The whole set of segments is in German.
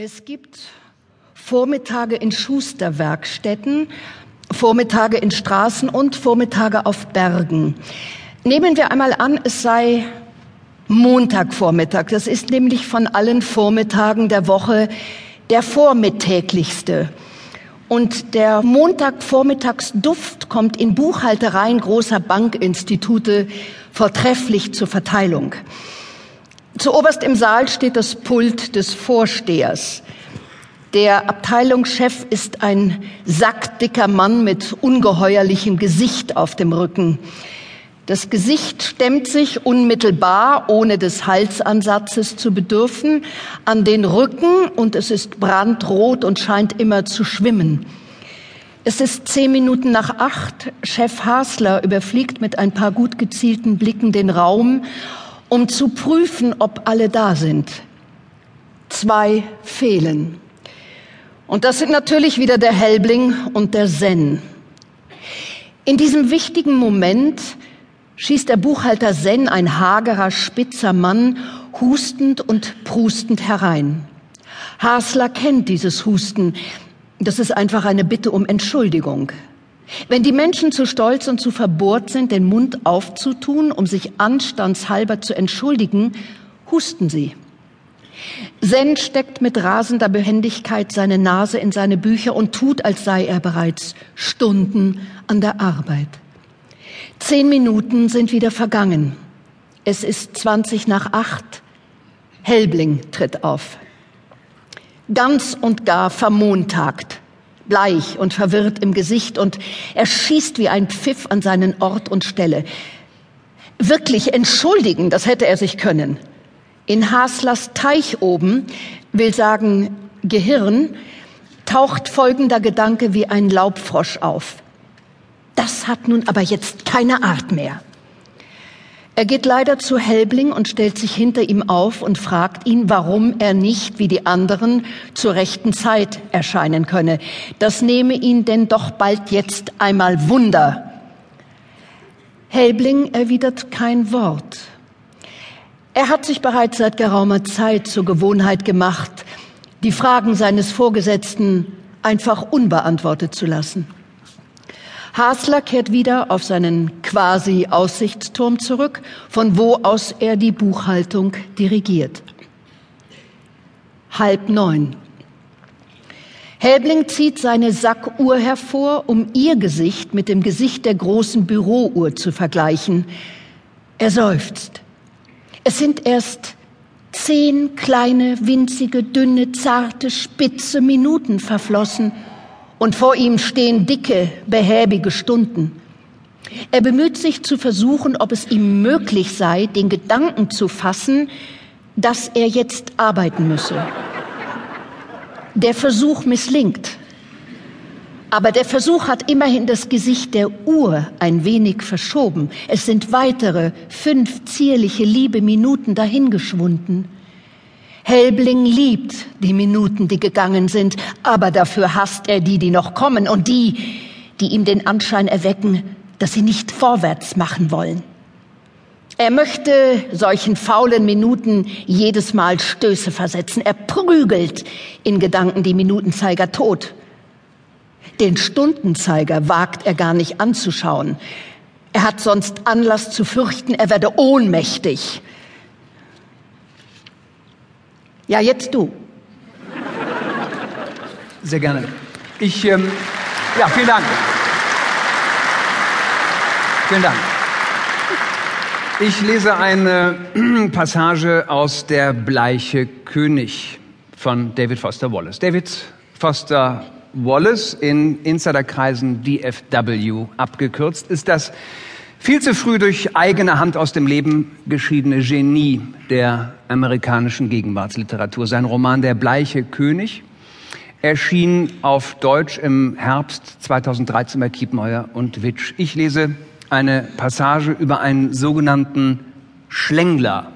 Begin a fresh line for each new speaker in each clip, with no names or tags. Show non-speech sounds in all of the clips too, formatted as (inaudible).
Es gibt Vormittage in Schusterwerkstätten, Vormittage in Straßen und Vormittage auf Bergen. Nehmen wir einmal an, es sei Montagvormittag. Das ist nämlich von allen Vormittagen der Woche der vormittäglichste. Und der Montagvormittagsduft kommt in Buchhaltereien großer Bankinstitute vortrefflich zur Verteilung. Zu oberst im Saal steht das Pult des Vorstehers. Der Abteilungschef ist ein sackdicker Mann mit ungeheuerlichem Gesicht auf dem Rücken. Das Gesicht stemmt sich unmittelbar, ohne des Halsansatzes zu bedürfen, an den Rücken und es ist brandrot und scheint immer zu schwimmen. Es ist zehn Minuten nach acht. Chef Hasler überfliegt mit ein paar gut gezielten Blicken den Raum um zu prüfen, ob alle da sind. Zwei fehlen. Und das sind natürlich wieder der Helbling und der Zen. In diesem wichtigen Moment schießt der Buchhalter Zen, ein hagerer, spitzer Mann, hustend und prustend herein. Hasler kennt dieses Husten. Das ist einfach eine Bitte um Entschuldigung. Wenn die Menschen zu stolz und zu verbohrt sind, den Mund aufzutun, um sich anstandshalber zu entschuldigen, husten sie. Zen steckt mit rasender Behendigkeit seine Nase in seine Bücher und tut, als sei er bereits Stunden an der Arbeit. Zehn Minuten sind wieder vergangen. Es ist zwanzig nach acht. Helbling tritt auf. Ganz und gar vermontagt bleich und verwirrt im Gesicht und er schießt wie ein Pfiff an seinen Ort und Stelle. Wirklich entschuldigen, das hätte er sich können. In Haslers Teich oben, will sagen Gehirn, taucht folgender Gedanke wie ein Laubfrosch auf. Das hat nun aber jetzt keine Art mehr. Er geht leider zu Helbling und stellt sich hinter ihm auf und fragt ihn, warum er nicht wie die anderen zur rechten Zeit erscheinen könne. Das nehme ihn denn doch bald jetzt einmal Wunder. Helbling erwidert kein Wort. Er hat sich bereits seit geraumer Zeit zur Gewohnheit gemacht, die Fragen seines Vorgesetzten einfach unbeantwortet zu lassen. Hasler kehrt wieder auf seinen quasi Aussichtsturm zurück, von wo aus er die Buchhaltung dirigiert. Halb neun. Helbling zieht seine Sackuhr hervor, um ihr Gesicht mit dem Gesicht der großen Bürouhr zu vergleichen. Er seufzt. Es sind erst zehn kleine, winzige, dünne, zarte, spitze Minuten verflossen und vor ihm stehen dicke, behäbige Stunden. Er bemüht sich zu versuchen, ob es ihm möglich sei, den Gedanken zu fassen, dass er jetzt arbeiten müsse. Der Versuch misslingt. Aber der Versuch hat immerhin das Gesicht der Uhr ein wenig verschoben. Es sind weitere fünf zierliche, liebe Minuten dahingeschwunden. Helbling liebt die Minuten, die gegangen sind, aber dafür hasst er die, die noch kommen und die, die ihm den Anschein erwecken, dass sie nicht vorwärts machen wollen. Er möchte solchen faulen Minuten jedes Mal Stöße versetzen. Er prügelt in Gedanken die Minutenzeiger tot. Den Stundenzeiger wagt er gar nicht anzuschauen. Er hat sonst Anlass zu fürchten, er werde ohnmächtig. Ja, jetzt du.
Sehr gerne. Ich, ähm, ja, vielen Dank. Vielen Dank. Ich lese eine (clears throat) Passage aus Der bleiche König von David Foster Wallace. David Foster Wallace in Insiderkreisen DFW abgekürzt ist das viel zu früh durch eigene Hand aus dem Leben geschiedene Genie der amerikanischen Gegenwartsliteratur. Sein Roman Der bleiche König erschien auf Deutsch im Herbst 2013 bei Kiepenheuer und Witsch. Ich lese eine Passage über einen sogenannten Schlängler,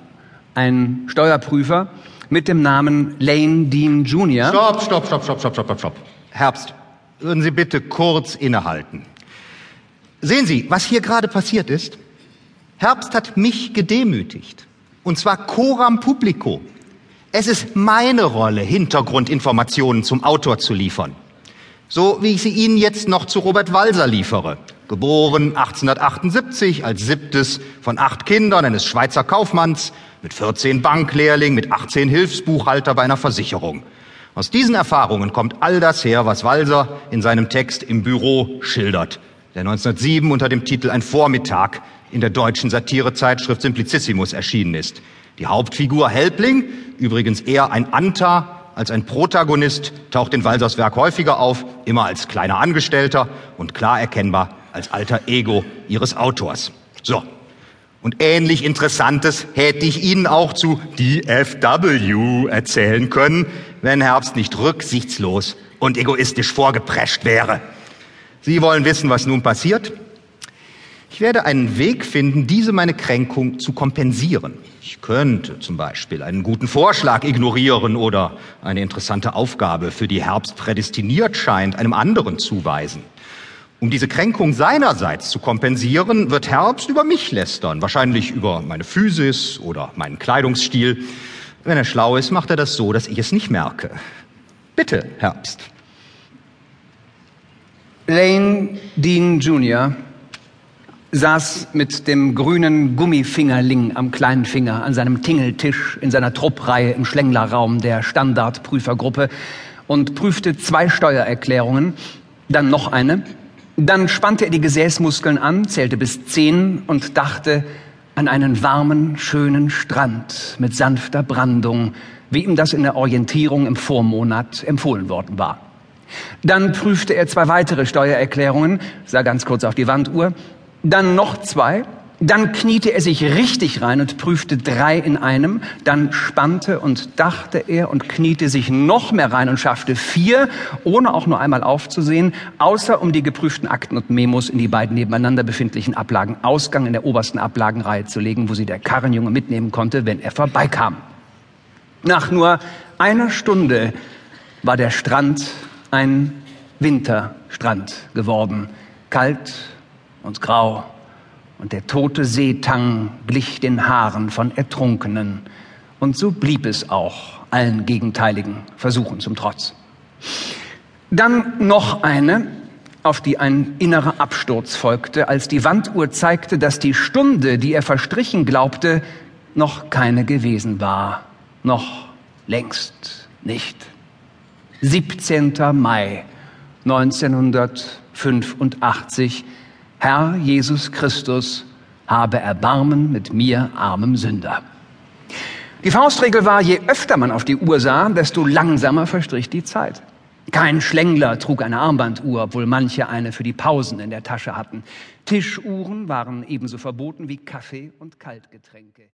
einen Steuerprüfer mit dem Namen Lane Dean Jr.
Stopp, stopp, stopp, stopp, stopp, stopp, stopp. Herbst, würden Sie bitte kurz innehalten. Sehen Sie, was hier gerade passiert ist? Herbst hat mich gedemütigt. Und zwar coram publico. Es ist meine Rolle, Hintergrundinformationen zum Autor zu liefern. So wie ich sie Ihnen jetzt noch zu Robert Walser liefere. Geboren 1878 als siebtes von acht Kindern eines Schweizer Kaufmanns, mit 14 Banklehrling, mit 18 Hilfsbuchhalter bei einer Versicherung. Aus diesen Erfahrungen kommt all das her, was Walser in seinem Text im Büro schildert, der 1907 unter dem Titel Ein Vormittag in der deutschen Satirezeitschrift Simplicissimus erschienen ist. Die Hauptfigur Helbling, übrigens eher ein Anta als ein Protagonist, taucht in Walsers Werk häufiger auf, immer als kleiner Angestellter und klar erkennbar als alter Ego ihres Autors. So. Und ähnlich Interessantes hätte ich Ihnen auch zu DFW erzählen können, wenn Herbst nicht rücksichtslos und egoistisch vorgeprescht wäre. Sie wollen wissen, was nun passiert? Ich werde einen Weg finden, diese meine Kränkung zu kompensieren. Ich könnte zum Beispiel einen guten Vorschlag ignorieren oder eine interessante Aufgabe, für die Herbst prädestiniert scheint, einem anderen zuweisen. Um diese Kränkung seinerseits zu kompensieren, wird Herbst über mich lästern, wahrscheinlich über meine Physis oder meinen Kleidungsstil. Wenn er schlau ist, macht er das so, dass ich es nicht merke. Bitte, Herbst.
Lane Dean Jr saß mit dem grünen Gummifingerling am kleinen Finger an seinem Tingeltisch in seiner Truppreihe im Schlänglerraum der Standardprüfergruppe und prüfte zwei Steuererklärungen, dann noch eine. Dann spannte er die Gesäßmuskeln an, zählte bis zehn und dachte an einen warmen, schönen Strand mit sanfter Brandung, wie ihm das in der Orientierung im Vormonat empfohlen worden war. Dann prüfte er zwei weitere Steuererklärungen, sah ganz kurz auf die Wanduhr, dann noch zwei, dann kniete er sich richtig rein und prüfte drei in einem, dann spannte und dachte er und kniete sich noch mehr rein und schaffte vier, ohne auch nur einmal aufzusehen, außer um die geprüften Akten und Memos in die beiden nebeneinander befindlichen Ablagen Ausgang in der obersten Ablagenreihe zu legen, wo sie der Karrenjunge mitnehmen konnte, wenn er vorbeikam. Nach nur einer Stunde war der Strand ein Winterstrand geworden, kalt und grau, und der tote Seetang glich den Haaren von Ertrunkenen. Und so blieb es auch allen gegenteiligen Versuchen zum Trotz. Dann noch eine, auf die ein innerer Absturz folgte, als die Wanduhr zeigte, dass die Stunde, die er verstrichen glaubte, noch keine gewesen war. Noch längst nicht. 17. Mai 1985 Herr Jesus Christus, habe Erbarmen mit mir, armem Sünder. Die Faustregel war, je öfter man auf die Uhr sah, desto langsamer verstrich die Zeit. Kein Schlängler trug eine Armbanduhr, obwohl manche eine für die Pausen in der Tasche hatten. Tischuhren waren ebenso verboten wie Kaffee und Kaltgetränke.